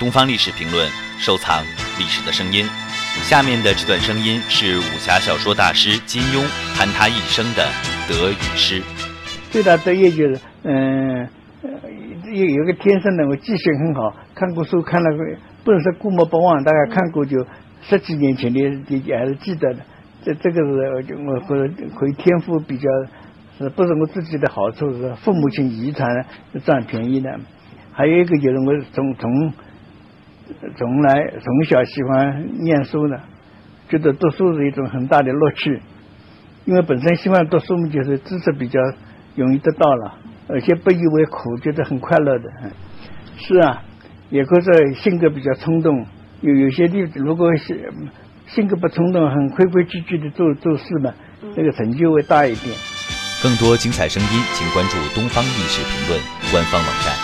东方历史评论，收藏历史的声音。下面的这段声音是武侠小说大师金庸谈他一生的得与失。最大得意就是，嗯，有有个天生的，我记性很好，看过书看了，不能说过目不忘，大概看过就十几年前的也还是记得的。这这个是我我我，可以天赋比较，是不是我自己的好处是父母亲遗传占便宜的。还有一个就是我从从从来从小喜欢念书的，觉得读书是一种很大的乐趣，因为本身喜欢读书嘛，就是知识比较容易得到了，而且不以为苦，觉得很快乐的。是啊，也可是性格比较冲动，有有些地如果是。性格不冲动，很规规矩矩的做做事嘛，那个成就会大一点。更多精彩声音，请关注《东方历史评论》官方网站。